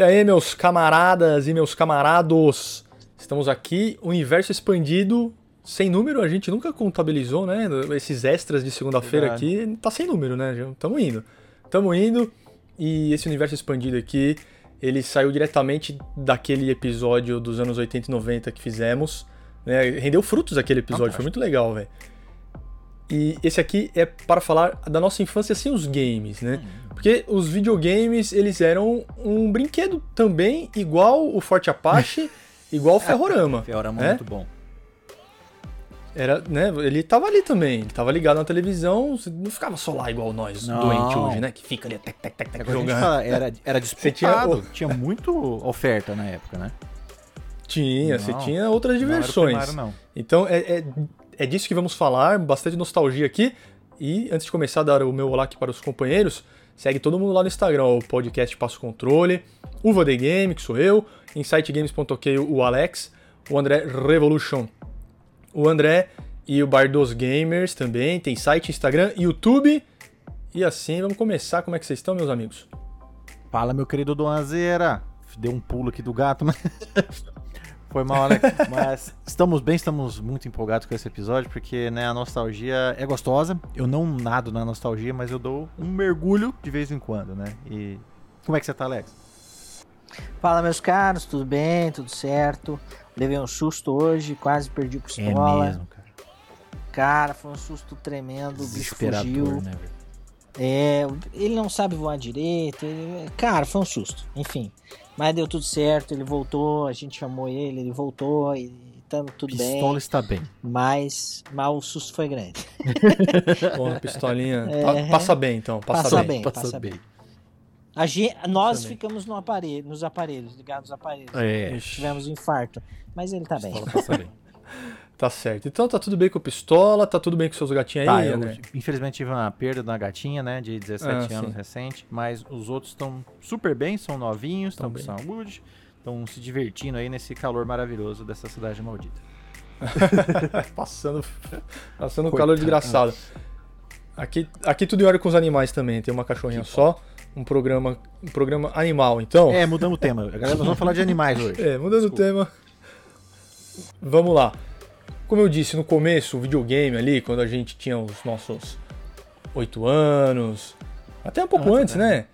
E aí, meus camaradas e meus camarados, estamos aqui, universo expandido, sem número, a gente nunca contabilizou, né? Esses extras de segunda-feira aqui, tá sem número, né? Tamo indo. Tamo indo, e esse universo expandido aqui, ele saiu diretamente daquele episódio dos anos 80 e 90 que fizemos, né? Rendeu frutos aquele episódio, foi muito legal, velho. E esse aqui é para falar da nossa infância sem os games, né? Hum. Porque os videogames, eles eram um brinquedo também, igual o Forte Apache, igual o Ferrorama. Ferrorama é muito bom. Era, né, ele tava ali também, ele tava ligado na televisão, não ficava só lá igual nós, não. doente hoje, né? Que fica ali, tec, tec, tec, tec, é jogando. Fala, era, era disputado, tinha, tinha muito oferta na época, né? Tinha, não, você tinha outras diversões. Não primário, não. Então é, é, é disso que vamos falar, bastante nostalgia aqui. E antes de começar a dar o meu olá aqui para os companheiros, Segue todo mundo lá no Instagram, o podcast Passo Controle, Uva The Game, que sou eu, InsightGames.ok, o Alex, o André Revolution, o André e o Bar dos Gamers também, tem site, Instagram, YouTube. E assim, vamos começar. Como é que vocês estão, meus amigos? Fala, meu querido Doanzeira. Deu um pulo aqui do gato, mas... Foi mal, né? Mas estamos bem, estamos muito empolgados com esse episódio, porque né, a nostalgia é gostosa. Eu não nado na nostalgia, mas eu dou um mergulho de vez em quando, né? E como é que você tá, Alex? Fala, meus caros, tudo bem? Tudo certo? Levei um susto hoje, quase perdi o pistola. É mesmo, cara. Cara, foi um susto tremendo, o bicho fugiu. Né, é, ele não sabe voar direito. Ele... Cara, foi um susto. Enfim, mas deu tudo certo, ele voltou, a gente chamou ele, ele voltou e estamos tudo Pistola bem. Pistola está bem. Mas, mas o susto foi grande. Bom, pistolinha. É... Passa bem então, passa, passa bem. bem. Passa, bem. A gente, nós ficamos no aparelho, nos aparelhos, ligados nos aparelhos. É. Tivemos um infarto. Mas ele tá bem. Passa bem. Tá certo. Então tá tudo bem com o Pistola, tá tudo bem com seus gatinhos tá, aí, né? Infelizmente tive uma perda da gatinha, né, de 17 ah, anos sim. recente, mas os outros estão super bem, são novinhos, estão com saúde, estão se divertindo aí nesse calor maravilhoso dessa cidade maldita. passando passando um calor desgraçado. Aqui, aqui tudo em hora com os animais também, tem uma cachorrinha que só. Um programa, um programa animal, então. É, mudamos o tema. Agora nós vamos falar de animais hoje. É, mudando Desculpa. o tema. Vamos lá. Como eu disse no começo, o videogame ali, quando a gente tinha os nossos 8 anos, até um pouco antes, né?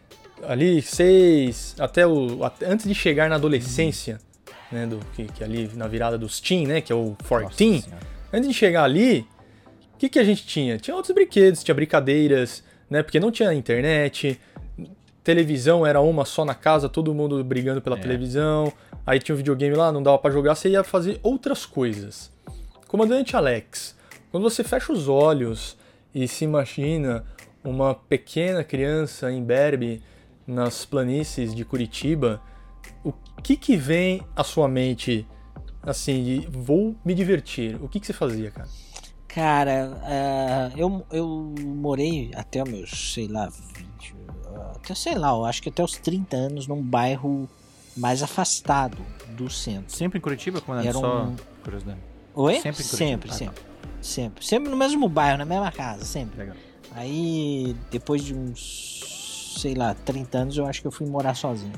Ali, 6, até o. Até, antes de chegar na adolescência, uhum. né? Do, que, que, ali na virada dos teen, né? Que é o 14. Antes de chegar ali, o que, que a gente tinha? Tinha outros brinquedos, tinha brincadeiras, né? Porque não tinha internet, televisão era uma só na casa, todo mundo brigando pela é. televisão. Aí tinha um videogame lá, não dava para jogar, você ia fazer outras coisas. Comandante Alex, quando você fecha os olhos e se imagina uma pequena criança em Berbe, nas planícies de Curitiba, o que que vem à sua mente assim, de vou me divertir? O que que você fazia, cara? Cara, uh, eu, eu morei até meus, sei lá, 20, até sei lá, eu acho que até os 30 anos num bairro mais afastado do centro. Sempre em Curitiba, quando era só um... curiosidade? Oi? Sempre, sempre, sempre. Sempre. Sempre no mesmo bairro, na mesma casa, sempre. Legal. Aí, depois de uns, sei lá, 30 anos, eu acho que eu fui morar sozinho.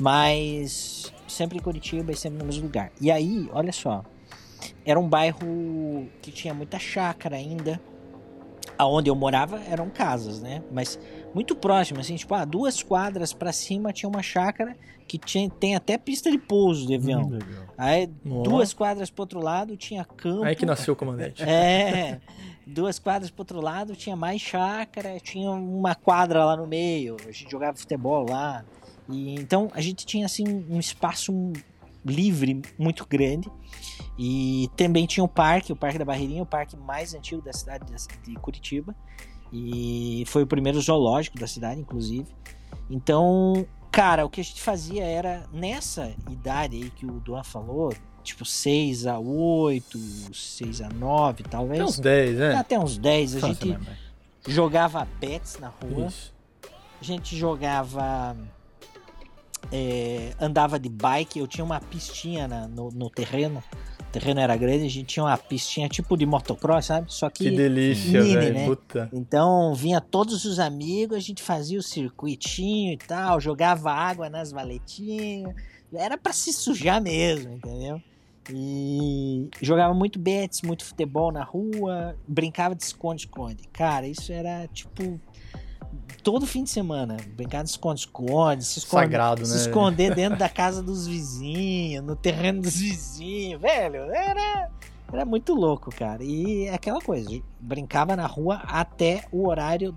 Mas sempre em Curitiba e sempre no mesmo lugar. E aí, olha só, era um bairro que tinha muita chácara ainda. Aonde eu morava eram casas, né? Mas muito próximo, assim, tipo, ah, duas quadras para cima tinha uma chácara que tinha, tem até pista de pouso de avião. Hum, Aí Nossa. duas quadras pro outro lado tinha campo. Aí que nasceu o comandante. É. duas quadras pro outro lado tinha mais chácara, tinha uma quadra lá no meio. A gente jogava futebol lá. E então a gente tinha assim um espaço livre muito grande. E também tinha o parque, o Parque da Barreirinha, o parque mais antigo da cidade de Curitiba. E foi o primeiro zoológico da cidade, inclusive. Então, cara, o que a gente fazia era, nessa idade aí que o Duan falou, tipo 6 a 8, 6 a 9, talvez. Até uns 10, né? Até uns 10. A gente jogava bets na rua. Isso. A gente jogava. É, andava de bike. Eu tinha uma pistinha na, no, no terreno terreno era grande, a gente tinha uma pistinha tipo de motocross, sabe? Só que, Que delícia, mini, velho. né? Puta. Então vinha todos os amigos, a gente fazia o circuitinho e tal, jogava água nas valetinhas. Era pra se sujar mesmo, entendeu? E jogava muito bets, muito futebol na rua, brincava de esconde-esconde. Cara, isso era tipo todo fim de semana. Brincar de esconde-esconde, se, esconde, Sagrado, se né? esconder dentro da casa dos vizinhos, no terreno dos vizinhos, velho. Era, era muito louco, cara. E é aquela coisa, brincava na rua até o horário,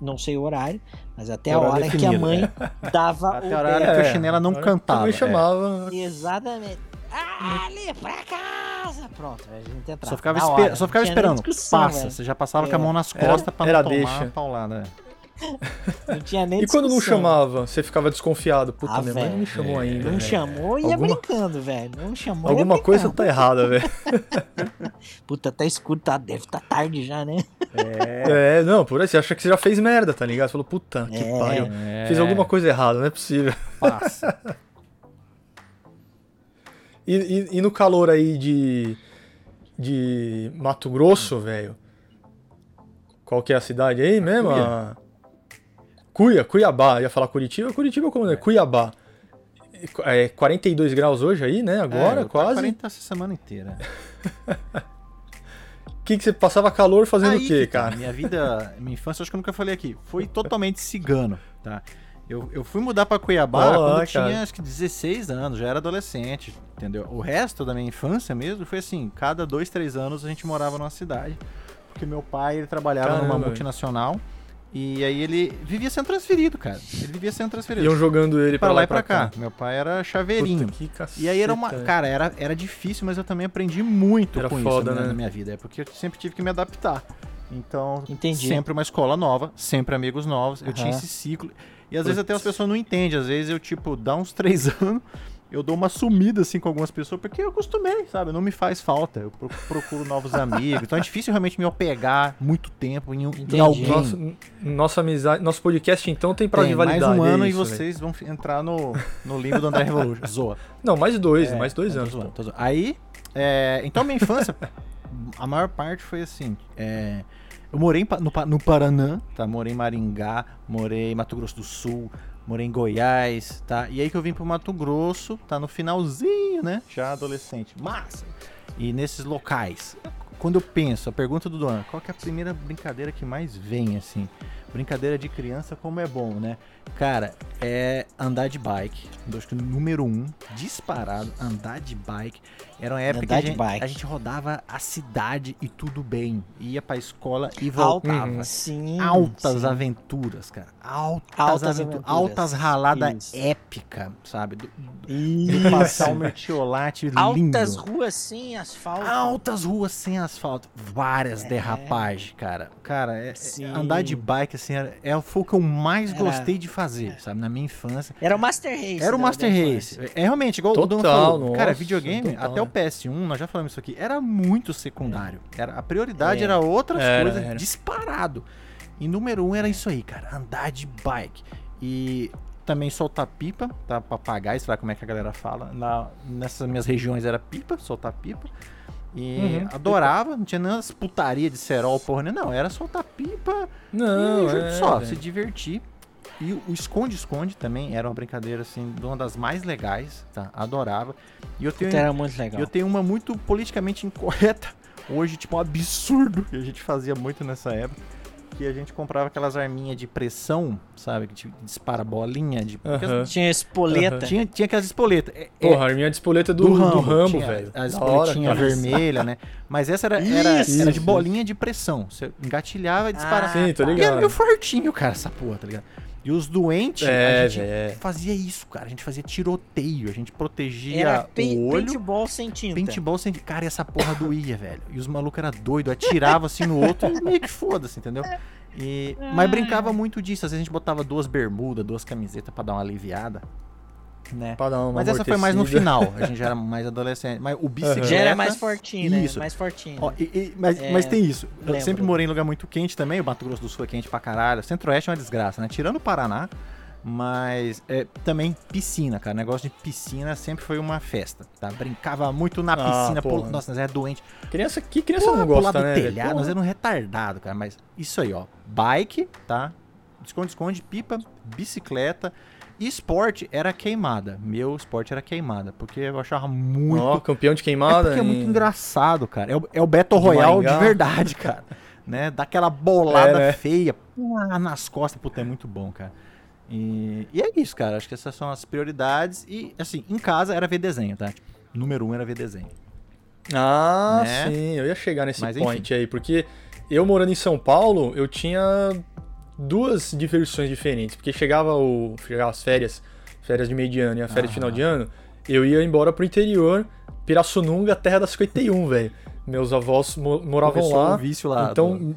não sei o horário, mas até a Horário hora que a definido, mãe dava Até o a hora berro. que a chinela não cantava, Também é. chamava. Exatamente. Ah, ali pra casa! Pronto, a gente entrava. Só ficava, esper- hora, só ficava esperando. Passa. velho. Você já passava com a É. mão nas Era- costas pra não era tomar deixa. paulada. Não tinha nem E quando não chamava, você ficava desconfiado. Puta, Ah, minha mãe não me chamou ainda. Não chamou e ia Alguma- brincando, velho. Não chamou Alguma coisa tá errada, velho. Puta, tá escuro, tá, deve tá tarde já, né? É, não, por aí você acha que você já fez merda, tá ligado? Você falou, puta, que É. pariu. É, Fiz alguma coisa errada, não é possível. Passa. E, e- e no calor aí de. de Mato Grosso, velho. Qual que é a cidade aí mesmo? A- Cuiá, Cuiabá. Ia falar Curitiba? Curitiba como é? Cuiabá. É 42 graus hoje aí, né? Agora, É, quase. 40 essa semana inteira. O que, que você passava calor fazendo Aí o quê, cara? Minha vida, minha infância, acho que eu nunca falei aqui, foi totalmente cigano, tá? Eu, eu fui mudar pra Cuiabá Olha lá, quando eu tinha acho que 16 anos, já era adolescente, entendeu? O resto da minha infância mesmo foi assim, cada dois, três anos a gente morava numa cidade, porque meu pai ele trabalhava Caramba, numa multinacional e aí ele vivia sendo transferido, cara. Ele vivia sendo transferido. Iam jogando ele pra lá e pra cá. Meu pai era chaveirinho. Puta, que caceta. E aí era uma. Cara, era, era difícil, mas eu também aprendi muito Era com foda, isso né, né? na minha vida. É porque eu sempre tive que me adaptar. Então, Entendi. sempre uma escola nova, sempre amigos novos. Eu tinha esse ciclo. E às vezes até as pessoas não entendem. Às vezes eu, tipo, dá uns três anos, eu dou uma sumida assim com algumas pessoas, porque eu acostumei, sabe? Não me faz falta. Eu pro- procuro novos amigos. Então é difícil realmente me apegar muito tempo em, um- em alguém. Nossa, nossa amizade, nosso podcast então tem prazo Tem de mais validade. um é ano e isso, velho. vocês vão entrar no, no limbo do André Revolution. Zoa. Não, mais dois, É, mais dois tô anos. zoando, zoando. Aí, é, então minha infância, a maior parte foi assim. é, eu morei no, no Paraná, tá? Morei em Maringá, morei em Mato Grosso do Sul, morei em Goiás, tá? E aí que eu vim pro Mato Grosso, tá? No finalzinho, né? Já adolescente. Massa! E nesses locais, quando eu penso, a pergunta do Duan, qual que é a primeira brincadeira que mais vem, assim? Brincadeira de criança, como é bom, né? Cara, é andar de bike. Acho que número um, disparado, andar de bike. Era uma época que Andar a de gente, bike. a gente rodava a cidade e tudo bem. Ia pra escola e voltava. Uhum. Sim. Altas sim. aventuras, cara. Altas, Altas aventuras. aventuras. Altas raladas Isso. épica, sabe? Do- Isso. Passar um mertiolate lindo. Altas ruas sem asfalto. Altas ruas sem asfalto, várias derrapagens, cara. Cara, é- é- Sim. andar de bike, assim, era, é, foi o que eu mais Era- gostei de fazer, sabe? Na minha infância. Era o Master Race. Era o da- Master Race. infância. É realmente, igual o Dom Total, falou. Cara, nossa, videogame, total, até o né? PS1, nós já falamos isso aqui, era muito secundário. Era, a prioridade É. era outras Era, coisas, era. disparado. E número um era isso aí, cara, andar de bike. E também soltar pipa, tá? Papagaio, sei lá como é que a galera fala. Na, nessas minhas regiões era pipa, soltar pipa. E Uhum. adorava, não tinha nem as putaria de cerol, porra, nenhuma, não. Era soltar pipa Não, e é, só, velho. se divertir. E o esconde-esconde também era uma brincadeira, assim, de uma das mais legais, tá? Adorava. E eu tenho, Puta, era muito legal. eu tenho uma muito politicamente incorreta hoje, tipo, um absurdo que a gente fazia muito nessa época. Que a gente comprava aquelas arminhas de pressão, sabe? Que te dispara bolinha de. Tinha espoleta. Tinha, tinha aquelas espoletas. É- é- Porra, a minha despoleta do, do Rambo, tinha velho. A Da espoletinha hora, cara. vermelha, né? Mas essa era, era, Isso. era de bolinha de pressão. Você engatilhava e disparava. Ah, Sim, tô tá. E era ligado. meio fortinho, cara, essa porra, tá ligado? E os doentes, É, a gente é. fazia isso, cara. A gente fazia tiroteio, a gente protegia Era pe o olho. paintball sem tinta. Paintball sem. Cara, e essa porra doía, velho. E os malucos eram doidos, atiravam assim no outro e meio que foda-se, entendeu? E... Mas brincava muito disso. Às vezes a gente botava duas bermudas, duas camisetas pra dar uma aliviada, né? Pra dar uma Mas essa foi mais no final. A gente já era mais adolescente. Mas o bicicleta. Já era mais fortinho, né? Isso. Mais fortinho. Ó, e- e- mas, É, mas tem isso. Eu lembro. sempre morei em lugar muito quente também. O Mato Grosso do Sul é quente pra caralho. Centro-Oeste é uma desgraça, né? Tirando o Paraná, Mas é, também piscina, cara. Negócio de piscina sempre foi uma festa, tá? Brincava muito na Ah, piscina. pô, porra. nossa, nós é doente. Criança, que criança Porra, não gosta, do né? telhado, nós Porra. éramos retardado, cara. Mas isso aí, ó. Bike, tá? Esconde-esconde, pipa, bicicleta. E esporte era queimada. Meu esporte era queimada. Porque eu achava muito. Ó, campeão de é queimada. porque é muito engraçado, cara. É o, é o Battle Royale de verdade, cara. né? Daquela bolada É, né? feia pá, nas costas. Puta, é muito bom, cara. E, e é isso, cara. Acho que essas são as prioridades. E, assim, em casa era ver desenho, tá? Tipo, número um era ver desenho. Ah, né? sim, eu ia chegar nesse Mas, point aí, porque eu morando em São Paulo, eu tinha duas diversões diferentes, porque chegava o chegava as férias, férias de meio de ano e a férias de Ah. final de ano, eu ia embora pro interior, Pirassununga, terra da 51, velho. Meus avós mo- moravam Começou lá. o vício lá. então, do-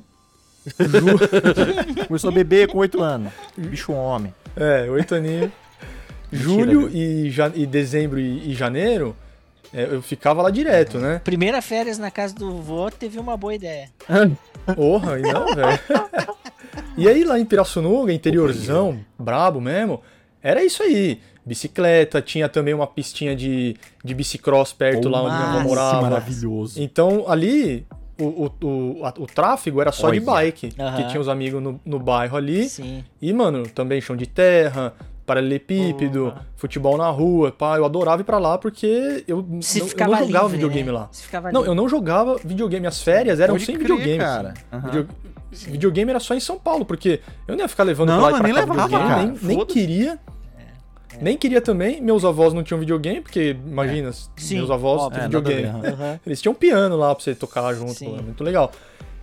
Começou a beber com 8 anos. Bicho homem. é, oito aninhos. Julho viu? e, ja- e dezembro e, e janeiro, é, eu ficava lá direto, né? Primeira férias na casa do vô teve uma boa ideia. Porra, e não, velho. E aí lá em Pirassununga, interiorzão, brabo mesmo, era isso aí. Bicicleta, tinha também uma pistinha de, de bicicross perto lá onde minha avó morava. maravilhoso. Então ali o, o, o, a- o tráfego era só de Olha. bike, Aham. que tinha os amigos no, no bairro ali. Sim. E, mano, também chão de terra, paralelepípedo, Porra. futebol na rua. Pá, eu adorava ir pra lá porque eu, Você não, eu não jogava livre, videogame né? lá. Não, livre. eu não jogava videogame. Minhas férias eram Pode sem crer, videogame. cara. assim. Aham. Video- Videogame era só em São Paulo, porque eu não ia ficar levando Não, pra lá e mas pra nem cá levava, videogame, cara. nem, nem queria. Nem queria também. Meus avós não tinham videogame, porque imagina, Sim, meus avós óbvio. É, ver, videogame. Aham. Eles tinham piano lá pra você tocar junto, Sim. é muito legal.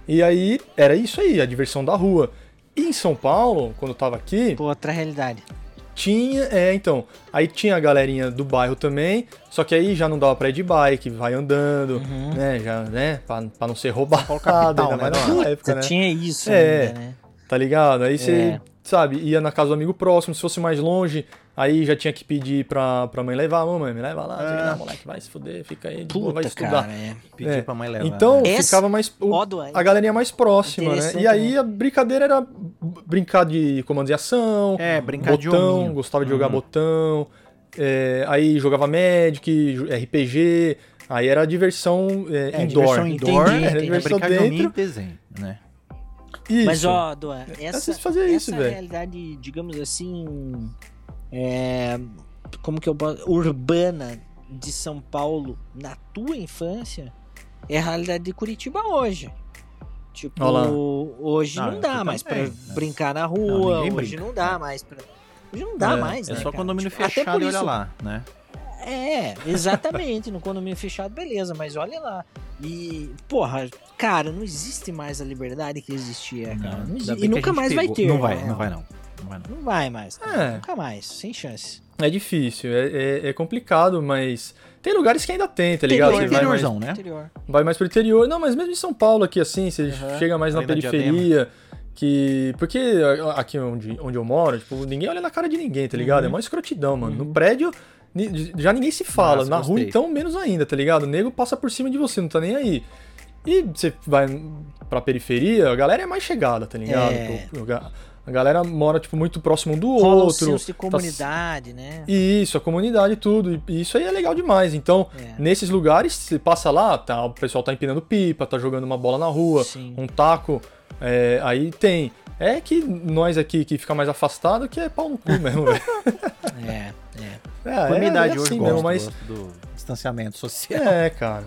E aí, era isso aí, a diversão da rua. E em São Paulo, quando eu tava aqui, Pô, outra realidade. Tinha, é, então, aí tinha a galerinha do bairro também, só que aí já não dava pra ir de bike, vai andando, Uhum. né, já, né, pra, pra não ser roubado, capital, ainda né, mais naquela época, né, tinha isso É. ainda, né? tá ligado? Aí você, É. sabe, ia na casa do amigo próximo, se fosse mais longe, aí já tinha que pedir pra, pra mãe levar, mamãe, me leva lá, É. não, moleque, vai se fuder, fica aí, de boa, vai Puta, estudar. cara, é. Pedir É. pra mãe levar. Então né? Ficava mais. o- a galerinha mais próxima, né? E aí né? a brincadeira era brincar de comandos de ação, É, brincar de botão, hominho. gostava de jogar Uhum. botão. é, aí jogava Magic, RPG. Aí era diversão é, É, indoor. diversão indoor, Entendi, é entendi. diversão de dentro. e desenho, né? Isso. Mas, ó, Duan, essa, vocês faziam isso, essa velho. realidade, digamos assim, é, como que eu posso, urbana de São Paulo na tua infância é a realidade de Curitiba hoje. Tipo, Olha lá. hoje Não, não, dá mais também, pra né? brincar na Não, rua, ninguém hoje brinca. não dá mais pra... Hoje não dá É, mais, É né, só cara? condomínio Tipo, fechado e olha isso- lá, né? É, exatamente, no condomínio fechado, beleza, mas olha lá. E, porra, cara, não existe mais a liberdade que existia, cara. Não bem e nunca mais vai pegou. ter. Não vai, né? não vai não. Não vai não. Não vai mais. É. Nunca mais, sem chance. É difícil, é, é- é complicado, mas. Tem lugares que ainda tem, tá ligado? Interior, vai mais, interiorzão, né? Interior. vai mais pro interior. Não, mas mesmo em São Paulo, aqui assim, você Aham. chega mais na periferia. Que. Porque aqui onde, onde eu moro, tipo, ninguém olha na cara de ninguém, tá ligado? É Uhum. uma escrotidão, mano. No prédio, já ninguém se fala. Nossa, na rua, gostei. então, menos ainda, tá ligado? O nego passa por cima de você, não tá nem aí. E você vai pra periferia, a galera é mais chegada, tá ligado? É. A galera mora, tipo, muito próximo um do Rola outro. de tá- comunidade, né? Isso, a comunidade e tudo. E isso aí é legal demais. Então, É. nesses lugares, você passa lá, tá, o pessoal tá empinando pipa, tá jogando uma bola na rua, Sim. um taco. é, aí tem. É que nós aqui que fica mais afastado que é pau no cu mesmo, velho. É, é. É, a minha idade é hoje, assim gosto, mesmo, mas. gosto do distanciamento social. É, cara.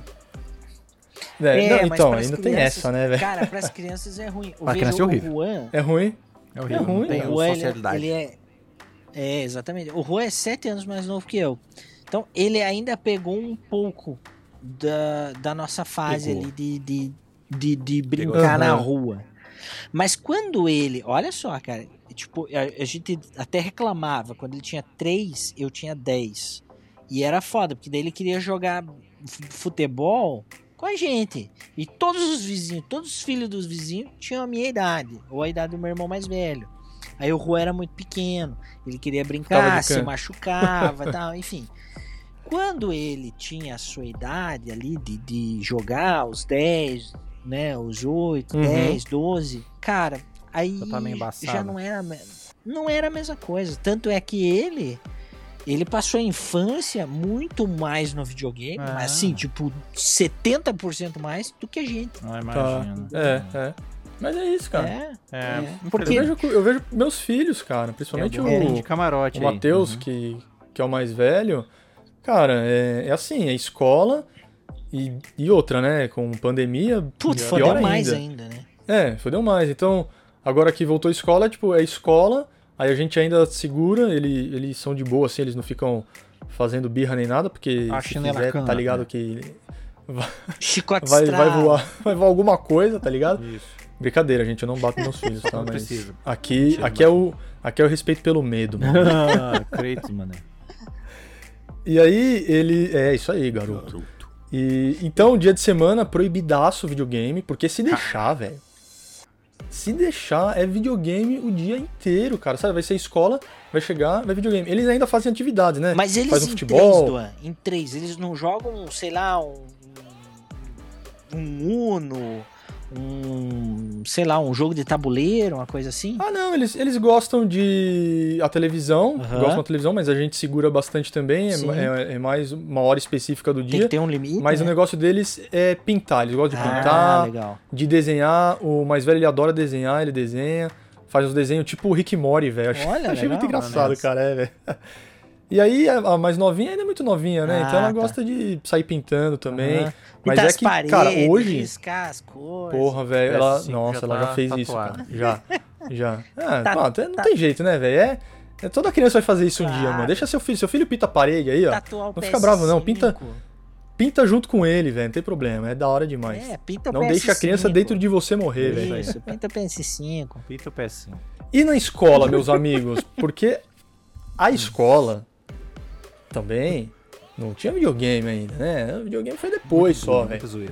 É, É, não, então, ainda tem crianças- essa, né, velho? Cara, pras crianças é ruim. Pra Veja, criança é o horrível. Juan, É ruim. É horrível, ruim, não tem o Juan, ele, socialidade. ele é... É, exatamente. O Juan é sete anos mais novo que eu. Então, ele ainda pegou um pouco da, da nossa fase Pegou. ali de, de, de, de Pegou. brincar na Aham. rua. Mas quando ele... Olha só, cara. Tipo, a, a gente até reclamava. Quando ele tinha três, eu tinha dez. E era foda, porque daí ele queria jogar futebol com a gente. E todos os vizinhos, todos os filhos dos vizinhos tinham a minha idade, ou a idade do meu irmão mais velho. Aí o Juan era muito pequeno, ele queria brincar, se machucava e tal, enfim. Quando ele tinha a sua idade ali de, de jogar os 10, né, os 8, Uhum. 10, 12, cara, aí Já tá não era não era a mesma coisa. Tanto é que ele ele passou a infância muito mais no videogame, Ah. mas assim, tipo, 70% mais do que a gente. Não Tá. imagino. É, é. Mas é isso, cara. É, É, É. Eu Porque- vejo, eu vejo meus filhos, cara, principalmente algum o, de camarote o. Matheus, Uhum. que, que é o mais velho. Cara, é, é assim, é escola e, e outra, né? Com pandemia, Putz, pior fodeu ainda. mais ainda, né? É, fodeu mais. Então, agora que voltou a escola, tipo, é escola, aí a gente ainda segura, ele, eles são de boa, assim, eles não ficam fazendo birra nem nada, porque A se chinela fizer, cana, tá ligado né? que Chicote vai, vai voar, vai voar alguma coisa, tá ligado? Isso. Brincadeira, gente, eu não bato meus filhos, tá? Não Mas precisa. aqui, Mentira, aqui, é o, aqui é o respeito pelo medo, mano. Ah, Kratos, mano. E aí ele. É isso aí, garoto. E então, dia de semana, proibidaço videogame, porque se deixar, velho. Se deixar, é videogame o dia inteiro, cara. Sabe? Vai ser escola, vai chegar, vai videogame. Eles ainda fazem atividades, né? Mas eles Faz um em futebol. três, Duan, em três, eles não jogam, sei lá, um, um Uno, um, sei lá, um jogo de tabuleiro, uma coisa assim? Ah, não, eles, eles gostam de a televisão, Aham. gostam da televisão, mas a gente segura bastante também. É, é- é mais uma hora específica do Tem dia. que ter um limite, Mas né? o negócio deles é pintar. Eles gostam de Ah, pintar, legal. de desenhar. O mais velho ele adora desenhar, ele desenha. Faz uns desenhos tipo o Rick Morty, velho. Achei, Olha, achei muito legal, engraçado, honesto. cara, é, velho. E aí, a mais novinha ainda é muito novinha, né? Ah, então ela tá. gosta de sair pintando também. Aham. Mas Pintar é as que, paredes, cara, hoje. riscar as cores. Porra, velho, ela. PS5 Nossa, já ela tá já fez isso, cara. Já. Já. Ah, Tá- não tá- tem jeito, né, velho? É, é. Toda criança vai fazer isso um dia, Claro. mano. Deixa seu filho. Seu filho pinta a parede aí, ó. Tatuar o Não fica bravo, não. Pinta- PS5. Pinta junto com ele, velho. Não tem problema. É da hora demais. É, pinta o não deixa a criança PS5. dentro de você morrer, velho. Isso, pinta o PS5. Pita o PS5. E na escola, meus amigos? Porque a escola também não tinha videogame ainda, né? O videogame foi depois só, velho. Muito.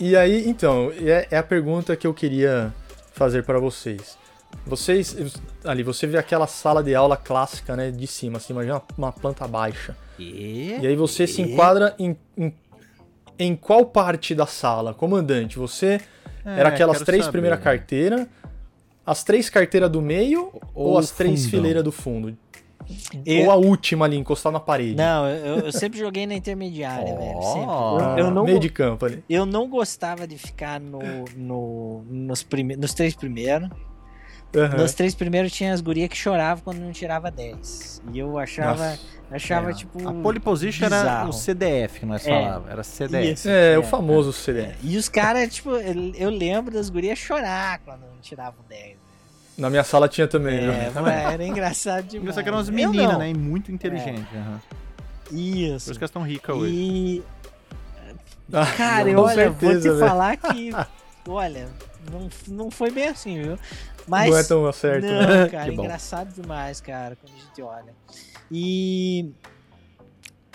E aí, então, é, é a pergunta que eu queria fazer para vocês. Vocês, ali, você vê aquela sala de aula clássica, né, de cima, assim, imagina uma, uma planta baixa. E... E aí você se enquadra em, em, em qual parte da sala? Comandante, você É, era aquelas três saber. primeiras carteiras, as três carteiras do meio ou, Ou as três fileiras do fundo? Eu- Ou a última ali, encostada na parede? Não, eu, eu sempre joguei na intermediária, velho. Sempre. Eu, eu não, meio de campo ali. eu não gostava de ficar no, no, nos, prime, nos três primeiros. Aham. Nos três primeiros tinha as gurias que choravam quando não tirava 10. E eu achava, Nossa. achava É, tipo. A pole position era o CDF que nós É. falávamos. Era CDF. Isso. É, É, o famoso CD. E os caras, tipo, eu, eu lembro das gurias chorar quando não tiravam 10. Na minha sala tinha também, viu? É, era engraçado demais. Engraçado que eram umas Eu meninas, né? E muito inteligentes. aham. Por Isso. isso que elas estão ricas hoje. E. Ah, Cara, com olha, vou te certeza, velho. falar que. Olha, não, não foi bem assim, viu? Mas. Não é tão certo, Não, né? cara, Que bom. engraçado demais, cara, quando a gente olha. E.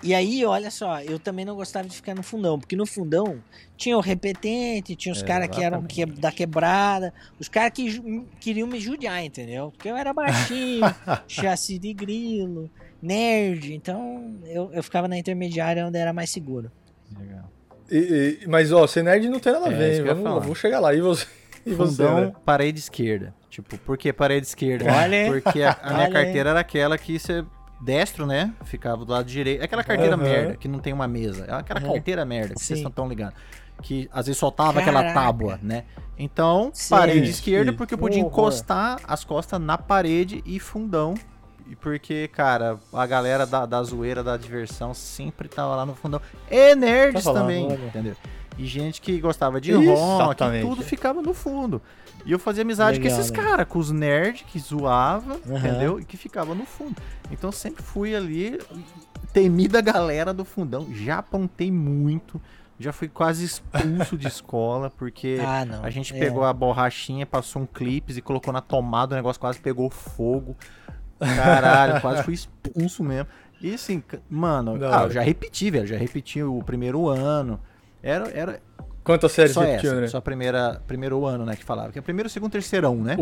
E aí, olha só, eu também não gostava de ficar no fundão, porque no fundão tinha o repetente, tinha os É, caras que eram que, da quebrada, os caras que queriam me judiar, entendeu? Porque eu era baixinho, chassi de grilo, nerd, então eu, eu ficava na intermediária onde era mais seguro. Legal. E- e- mas, ó, ser nerd não tem nada a É, ver, hein? ia Vamos, vou chegar lá. E você? E você, Fundão, né? parede esquerda. Tipo, por que parede esquerda? Olha. Porque a, a minha Olha. carteira era aquela que você. Destro, né? Ficava do lado direito. É aquela carteira Aham. merda, que não tem uma mesa. É aquela Aham. carteira merda, que vocês não estão ligados. Que às vezes soltava aquela Caraca. tábua, né? Então, Sim. parede esquerda, porque eu podia encostar as costas na parede e fundão. E porque, cara, a galera da, da zoeira, da diversão, sempre tava lá no fundão. E nerds Tava lá, também, olha. entendeu? E gente que gostava de rock, tudo ficava no fundo. E eu fazia amizade Legal, com esses né? caras, com os nerds que zoava, Aham. entendeu? E que ficava no fundo. Então eu sempre fui ali, temida galera do fundão. Já apontei muito, já fui quase expulso de escola, porque Ah, a gente é. pegou a borrachinha, passou um clipes e colocou na tomada, o negócio quase pegou fogo. Caralho, quase fui expulso mesmo. E assim, mano, ah, eu já repeti, velho. Já repeti o primeiro ano. Era, era Quantas séries só repetiu, essa, André? só a primeira, primeiro ano, né, que falava. Que é primeiro, segundo, terceirão, né?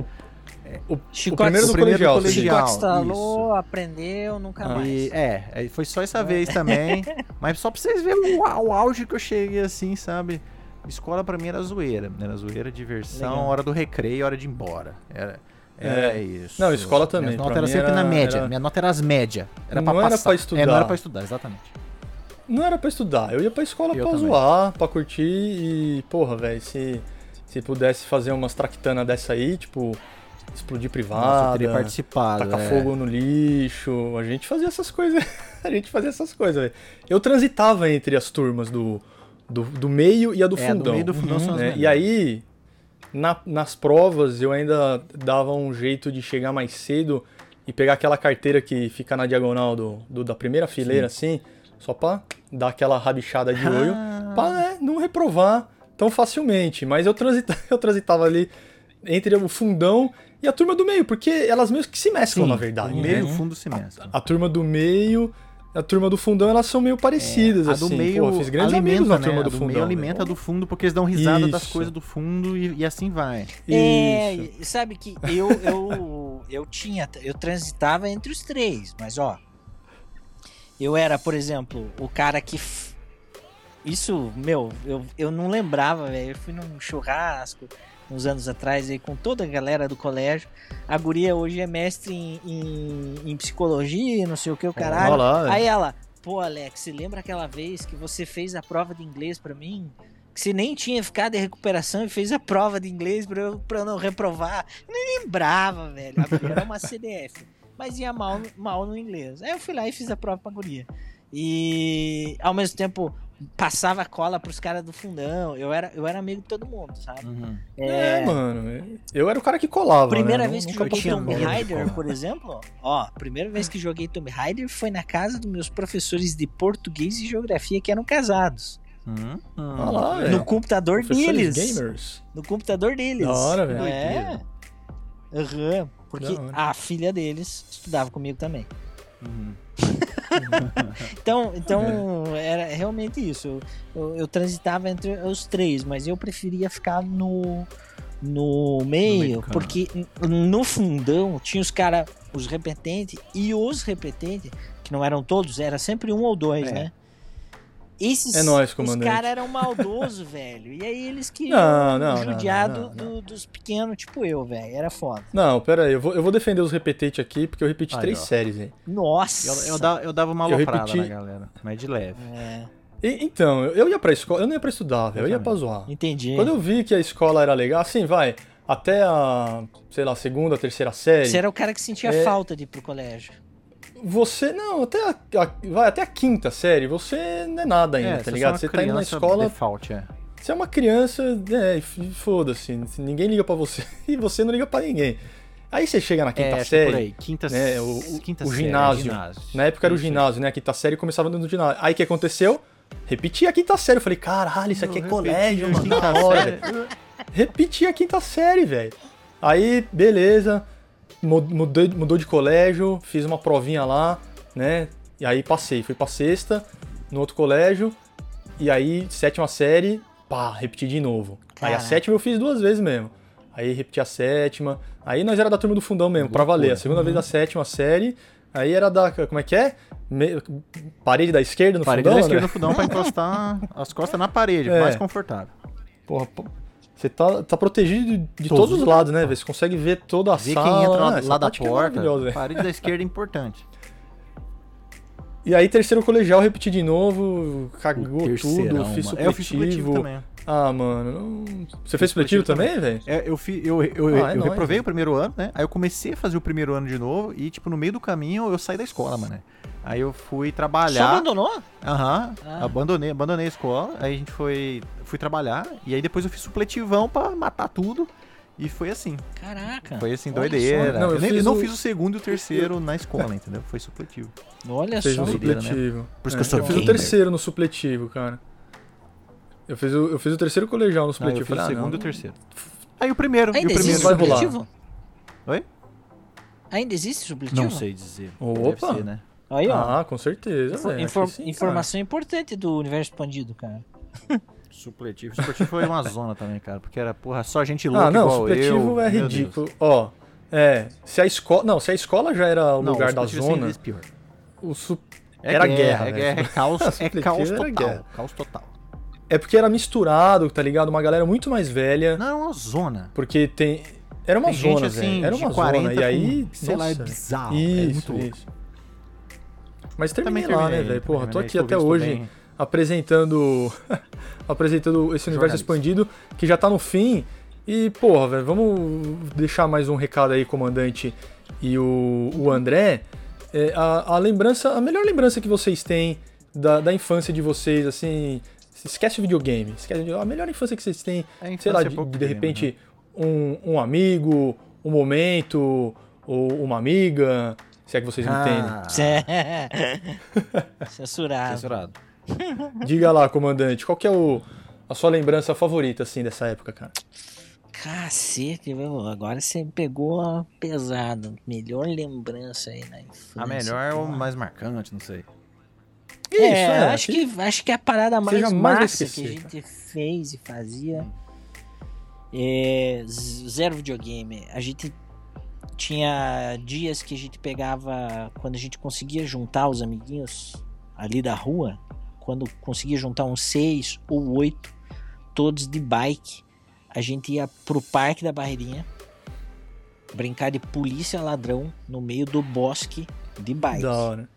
O, o Chicote- primeiro o do primeiro colegial. colegial. Chicote estralou, isso. aprendeu, nunca Ah. mais. E, é, foi só essa vez também. mas só pra vocês verem o, o auge que eu cheguei assim, sabe? Escola pra mim era zoeira. Era zoeira, diversão, Legal. hora do recreio, hora de ir embora. Era, É, isso. Não, escola também, Minha nota pra era sempre era- na média. era- Minha nota era as médias. Era pra Não era passar. pra estudar. É, não era pra estudar, exatamente. Não era pra estudar, eu ia pra escola Eu pra também. zoar, pra curtir e, porra, velho, se, se pudesse fazer umas traquitanas dessa aí, tipo, explodir Nossa, privada, teria participado. tacar é. fogo no lixo, a gente fazia essas coisas, a gente fazia essas coisas, velho. Eu transitava entre as turmas do, do, do meio e a do É, do fundão. meio e do fundão são as né? E aí, na- nas provas, eu ainda dava um jeito de chegar mais cedo e pegar aquela carteira que fica na diagonal do, do- da primeira fileira, assim, só pra dar aquela rabichada de olho, Ah. pra né, não reprovar tão facilmente. Mas eu, transita, eu transitava ali entre o fundão e a turma do meio, porque elas meio que se mesclam, Sim, na verdade. o né? meio e o fundo se mesclam. A turma do meio, a turma do fundão, elas são meio parecidas, a assim. do meio Pô, fiz grandes alimenta, amigos na né? turma A do do fundão. meio alimenta a do fundo porque eles dão risada das Isso. coisas do fundo e, e assim vai. É, Isso. e sabe que eu, eu, eu tinha, eu transitava entre os três, mas ó, eu era, por exemplo, o cara que. f- Isso, meu, eu, eu não lembrava, velho. Eu fui num churrasco uns anos atrás aí com toda a galera do colégio. A guria hoje é mestre em, em, em psicologia, não sei o que, o caralho. Olha lá, velho. Aí ela, pô, Alex, você lembra aquela vez que você fez a prova de inglês pra mim? Que você nem tinha ficado em recuperação e fez a prova de inglês pra eu, pra eu não reprovar. Eu nem lembrava, velho. Era uma CDF. Mas ia mal, mal no inglês. Aí eu fui lá e fiz a prova pra guria. E ao mesmo tempo passava cola pros caras do fundão. Eu era, eu era amigo de todo mundo, sabe? É, mano. Eu era o cara que colava. Primeira né? vez que joguei Tomb. Raider, por exemplo, ó, primeira vez que joguei Tomb Raider foi na casa dos meus professores de português e geografia que eram casados. Hum, hum. Olha lá, velho. No computador deles. gamers. No computador deles. Da hora, velho. É. Aham. Porque Da hora. a filha deles estudava comigo também. Uhum. Então, então era realmente isso. Eu, eu, eu transitava entre os três, mas eu preferia ficar no, no meio caminho. porque no fundão tinha os caras, os repetentes, e os repetentes, que não eram todos, era sempre um ou dois, É. né? Esses, É nóis, os comandante. caras eram maldosos, velho. E aí eles que Não, não, não, judiado não, não, do- dos pequenos, tipo eu, velho. Era foda. Não, pera aí. Eu vou, eu vou defender os repetentes aqui, porque eu repeti Aí, três ó. séries, velho. Nossa! Eu, eu, eu dava uma Eu aloprada repeti- na galera, mas de leve. É, E- Então, eu- eu ia pra escola, eu não ia pra estudar, velho. Eu ia também. pra zoar. entendi. Quando eu vi que a escola era legal, assim, vai, até a, sei lá, segunda, terceira série. Você era o cara que sentia É. falta de ir pro colégio. Você, não, até a, a- vai até a quinta série, você não é nada ainda, É, tá você ligado? Você tá indo na escola, Default, é. você é uma criança, é, foda-se, ninguém liga pra você e você não liga pra ninguém. Aí você chega na quinta É, que série, por aí. Quinta, né, o- quinta o série, ginásio. ginásio. Na época era o ginásio, né? A quinta série começava do ginásio. Aí o que aconteceu? Repeti a quinta série. Eu falei, caralho, isso aqui é Eu colégio, repeti mano. Da hora. Repeti a quinta série, velho. Aí, beleza. Mu- Mudou, mudou de colégio, fiz uma provinha lá, né? E aí passei. Fui pra sexta, no outro colégio. E aí, sétima série, pá, repeti de novo. Aí a sétima eu fiz duas vezes mesmo. Aí repeti a sétima. Aí nós era da turma do fundão mesmo, pra Loucura. valer. A segunda vez da sétima série. Aí era da. Como é que é? Me- parede da esquerda no Parede fundão, da né? esquerda no fundão pra encostar as costas na parede, É. mais confortável. Porra, pô, você tá, tá protegido de, de Todos todos, os os lados, né? velho? Você consegue ver toda a Ver sala. quem entra Ah, lá, essa lá da é porta. velho. parede da esquerda é importante. E aí, terceiro colegial, repeti de novo, cagou Terceirão, tudo, fiz mano. É, eu fiz supletivo supletivo. também. Ah, mano. não- Você fez supletivo também, velho? É, eu fi, eu, eu, Ah, é eu nóis, reprovei né? o primeiro ano, né? Aí eu comecei a fazer o primeiro ano de novo e, tipo, no meio do caminho eu saí da escola, mano. Aí eu fui Só trabalhar. abandonou? Aham, Ah. abandonei, abandonei a escola, aí a gente foi, fui trabalhar, e aí depois eu fiz supletivão pra matar tudo, e foi assim, Caraca. foi assim, doideira. só. Não, eu, eu nem- fiz eu não o- fiz o segundo e o terceiro na escola, entendeu? Foi supletivo. Olha Fez só. um doideira, né? supletivo. Por isso É, que eu sou Eu fiz o terceiro no supletivo, cara. Eu fiz o, eu fiz o terceiro colegial no Aí eu supletivo. fiz o ah, segundo não, e o terceiro. Aí o primeiro, e Ainda o primeiro existe vai rolar. supletivo? Oi? Ainda existe supletivo? Não sei dizer. Opa. Ser, né? Aí, ó. Ah, com certeza, Infor- velho. infor- sim, cara. informação importante do universo expandido, cara. Supletivo. Supletivo foi uma zona também, cara, porque era, porra, só gente louca Ah, não, igual supletivo eu. é ridículo. Ó, é, se a escola, não, se a escola já era o Não, lugar o da supletivo é zona, pior. o su... É Era guerra, guerra, é velho. guerra, é caos, é Supletivo caos total. guerra. Caos total. É porque era misturado, tá ligado? Uma galera muito mais velha, Não, é uma zona. porque tem Era uma Tem gente, zona, assim, velho. Era uma 40 zona. E aí, com, sei lá, é nossa, bizarro. é Isso, muito louco. isso. Mas terminei Também lá, né, velho? Porra, tô aqui até hoje bem. apresentando apresentando esse universo Jornalista. expandido que já tá no fim. E, porra, velho, vamos deixar mais um recado aí, comandante e o, o André. É, a, a lembrança, a melhor lembrança que vocês têm da, da infância de vocês, assim. Esquece o videogame. Esquece, a melhor infância que vocês têm, A infância sei lá, é de, de game, repente, um, um amigo, um momento, ou uma amiga, se é que vocês me entendem. Ah, Censurado. censurado. Diga lá, comandante, qual que é o, a sua lembrança favorita, assim, dessa época, cara? Cacete, viu? agora você pegou a pesada. Melhor lembrança aí na infância. A melhor ou porra. mais marcante, não sei. É, é, acho, que, acho que é a parada mais massa que a gente fez e fazia. É, zero videogame. A gente tinha dias que a gente pegava. Quando a gente conseguia juntar os amiguinhos ali da rua. Quando conseguia juntar uns seis ou oito, todos de bike. A gente ia pro Parque da Barreirinha. Brincar de polícia ladrão no meio do bosque de bike. Da hora.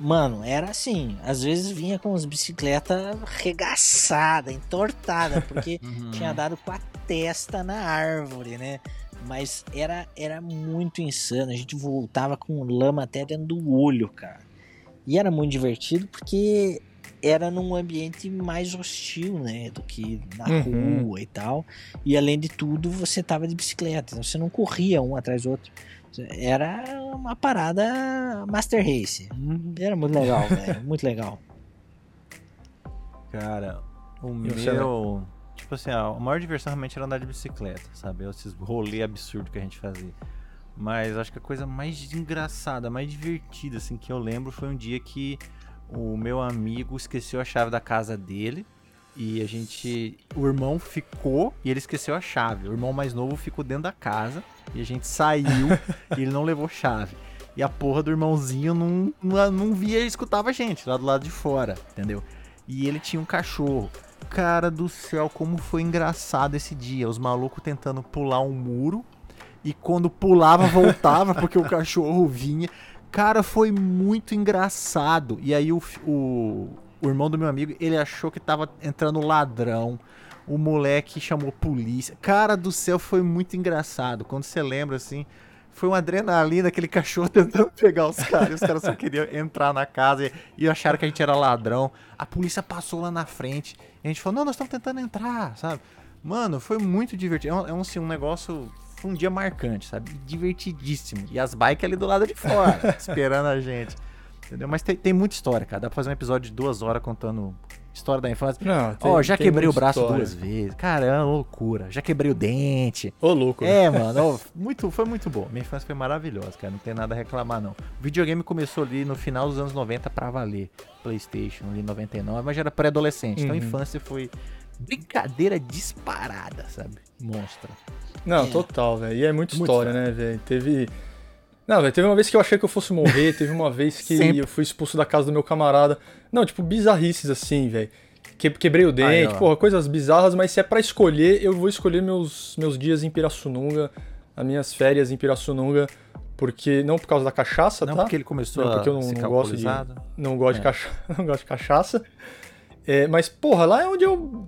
Mano, era assim. Às vezes vinha com as bicicletas regaçada, entortada, porque Uhum. tinha dado com a testa na árvore, né? Mas era, era muito insano. A gente voltava com lama até dentro do olho, cara. E era muito divertido porque era num ambiente mais hostil, né? Do que na Uhum. rua e tal. E além de tudo, você tava de bicicleta. Então você não corria um atrás do outro. Era uma parada Master Race. Era muito legal, velho. Muito legal. Cara, o meu. Tipo assim, a maior diversão realmente era andar de bicicleta, sabe? Esses rolê absurdo que a gente fazia. Mas acho que a coisa mais engraçada, mais divertida, assim, que eu lembro foi um dia que o meu amigo esqueceu a chave da casa dele. E a gente. O irmão ficou e ele esqueceu a chave. O irmão mais novo ficou dentro da casa. E a gente saiu e ele não levou chave. E a porra do irmãozinho não, não, não via e escutava a gente lá do lado de fora, entendeu? E ele tinha um cachorro. Cara do céu, como foi engraçado esse dia. Os malucos tentando pular um muro. E quando pulava, voltava, porque o cachorro vinha. Cara, foi muito engraçado. E aí o, o, o irmão do meu amigo, ele achou que tava entrando ladrão. O moleque chamou polícia. Cara do céu, foi muito engraçado. Quando você lembra assim, foi uma adrenalina, aquele cachorro tentando pegar os caras. e os caras só queriam entrar na casa e, e acharam que a gente era ladrão. A polícia passou lá na frente. E a gente falou: Não, nós estamos tentando entrar, sabe? Mano, foi muito divertido. É um, é um, assim, um negócio. Foi um dia marcante, sabe? Divertidíssimo. E as bikes ali do lado de fora, esperando a gente. Entendeu? Mas tem, tem muita história, cara. Dá pra fazer um episódio de duas horas contando história da infância. Não, Ó, já tem quebrei o braço história. duas vezes. Caramba, loucura. Já quebrei o dente. Ô, louco. É, mano, muito, foi muito bom. Minha infância foi maravilhosa, cara. Não tem nada a reclamar, não. O videogame começou ali no final dos anos 90 pra valer. PlayStation ali 99, mas já era pré-adolescente. Então a Uhum. infância foi brincadeira disparada, sabe? Monstra. Não, É. total, velho. E é muita Muito história, né, velho? Teve. Não, velho, teve uma vez que eu achei que eu fosse morrer, teve uma vez que Sempre. eu fui expulso da casa do meu camarada. Não, tipo, bizarrices assim, velho. Que- Quebrei o dente, ó. porra, coisas bizarras, mas se é pra escolher, eu vou escolher meus, meus dias em Pirassununga, as minhas férias em Pirassununga, porque. Não por causa da cachaça, Não tá? porque ele começou Não, porque eu a não- ser não gosto de-. Não gosto, de, É. cacha... não gosto de cachaça. É, mas, porra, lá é onde eu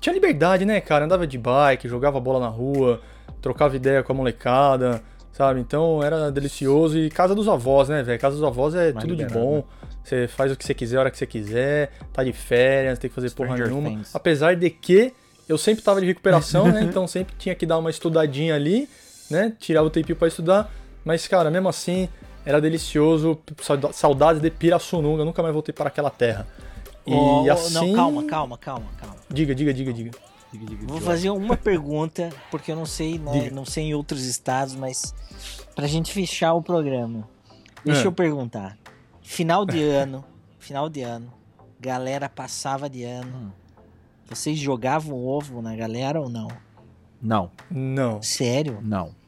tinha liberdade, né, cara? Andava de bike, jogava bola na rua, trocava ideia com a molecada, sabe? Então era delicioso. E casa dos avós, né, velho? Casa dos avós é Mais tudo de liberado, bom. né? Você faz o que você quiser, a hora que você quiser, tá de férias, tem que fazer porra Stranger nenhuma. Things. Apesar de que eu sempre tava de recuperação, né? Então sempre tinha que dar uma estudadinha ali, né? Tirava o tempinho pra estudar. Mas, cara, mesmo assim, era delicioso. Sauda- Saudades de Pirassununga, nunca mais voltei para aquela terra. E ó, assim. Não, calma, calma, calma, calma. Diga, diga, diga, diga. Diga, diga, Vou fazer uma pergunta, porque eu não sei, né? Diga. Não sei em outros estados, mas pra gente fechar o programa. Deixa É. eu perguntar. Final de ano, final de ano, galera passava de ano. Hum. Vocês jogavam ovo na galera ou não? Não, Não. Sério? não.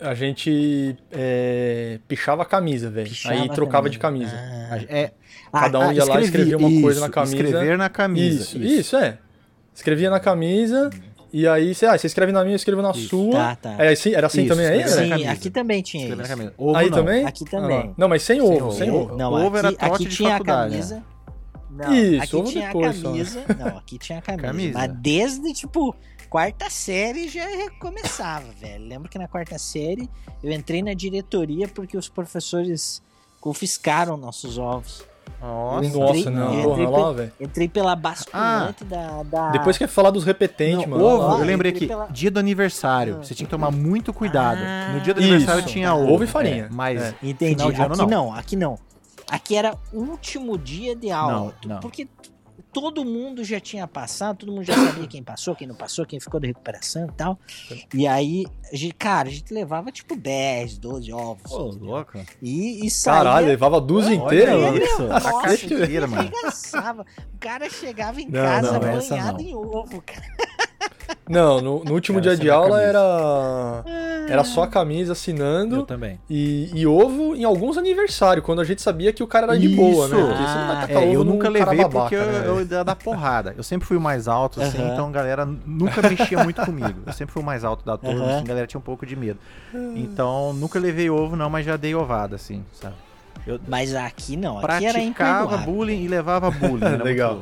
A gente é, pichava a camisa, velho. Pichava Aí trocava de camisa. Ah. É, Cada um ia lá e escrevia uma coisa na camisa. Escrever na camisa. Isso, isso, é. Escrevia na camisa E aí, você, ah, você escreve na minha, eu escrevo na Isso. sua. Tá, tá. Era assim, era assim Isso, também aí, né? na Sim, aqui também tinha. Ovo Aí não. também? Aqui também. Ah, não, mas sem, Sem ovo, ovo. sem ovo. Não, Ovo era aqui, trote aqui de tinha faculdade, a camisa. Não, Isso, aqui ovo tinha depois a só. camisa. Não, aqui tinha a camisa. Camisa. Mas desde, tipo, quarta série já começava, velho. Lembro que na quarta série eu entrei na diretoria porque os professores confiscaram nossos ovos. Nossa. Entrei- não, porra, entrei lá, velho. Entrei pela basculante da, da. Depois quer falar dos repetentes, Não, mano. ovo, lá. eu lembrei aqui, pela- dia do aniversário. Ah. Você tinha que tomar muito cuidado. Ah, no dia do aniversário isso. tinha ovo. Ovo e farinha. É, mas É. Entendi. Final de ano, aqui não. não. aqui não. Aqui era último dia de aula. Não, não. Porque todo mundo já tinha passado, todo mundo já sabia quem passou, quem não passou, quem ficou de recuperação e tal. E aí, a gente- cara, a gente levava tipo 10, 12 ovos. Pô, entendeu? louco. E, e saía. Caralho, levava dúzia inteira, mano. Nossa, inteira, mano. O cara chegava em Não, casa não, banhado não. em ovo, cara. Não, no, no último dia de aula camisa. era. Era só a camisa Eu assinando também. e, e ovo em alguns aniversários, quando a gente sabia que o cara era de boa, né? Isso. Porque você não vai Ah, tacar É, ovo eu nunca levei babaca, porque eu, né, eu velho? ia dar porrada. Eu sempre fui o mais alto, assim, Aham. então a galera nunca mexia muito comigo. Eu sempre fui o mais alto da turma, Aham. assim, a galera tinha um pouco de medo. Então, nunca levei ovo, não, mas já dei ovada, assim, sabe? Eu Mas aqui não, aqui era praticava bullying e levava bullying. era muito Legal.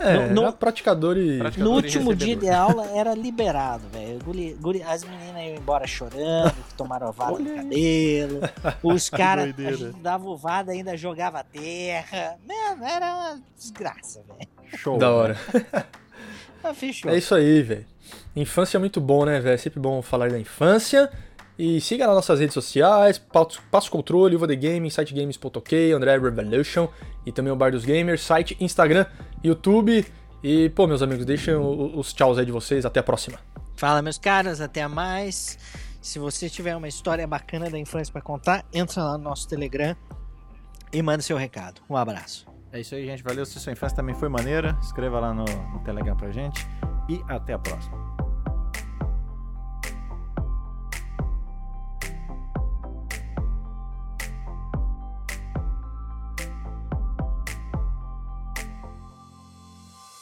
É, No- era praticador e. Praticador No e último dia de aula era liberado, velho. As meninas iam embora chorando, que tomaram ovada no cabelo. Os caras, a doideira. gente dava ovada ainda jogava terra. Mano, era uma desgraça, velho. Show. Da hora. Ah, Fechou. É isso aí, velho. Infância é muito bom, né, velho? É sempre bom falar da infância. E siga nas nossas redes sociais, Passo Controle, Uva The Gaming, sitegames.ok, André Revolution e também o Bar dos Gamers, site, Instagram, YouTube. E, pô, meus amigos, deixem os tchauz aí de vocês. Até a próxima. Fala, meus caras, até mais. Se você tiver uma história bacana da infância pra contar, entra lá no nosso Telegram e manda seu recado. Um abraço. É isso aí, gente. Valeu. Se sua infância também foi maneira, escreva lá no, no Telegram pra gente. E até a próxima.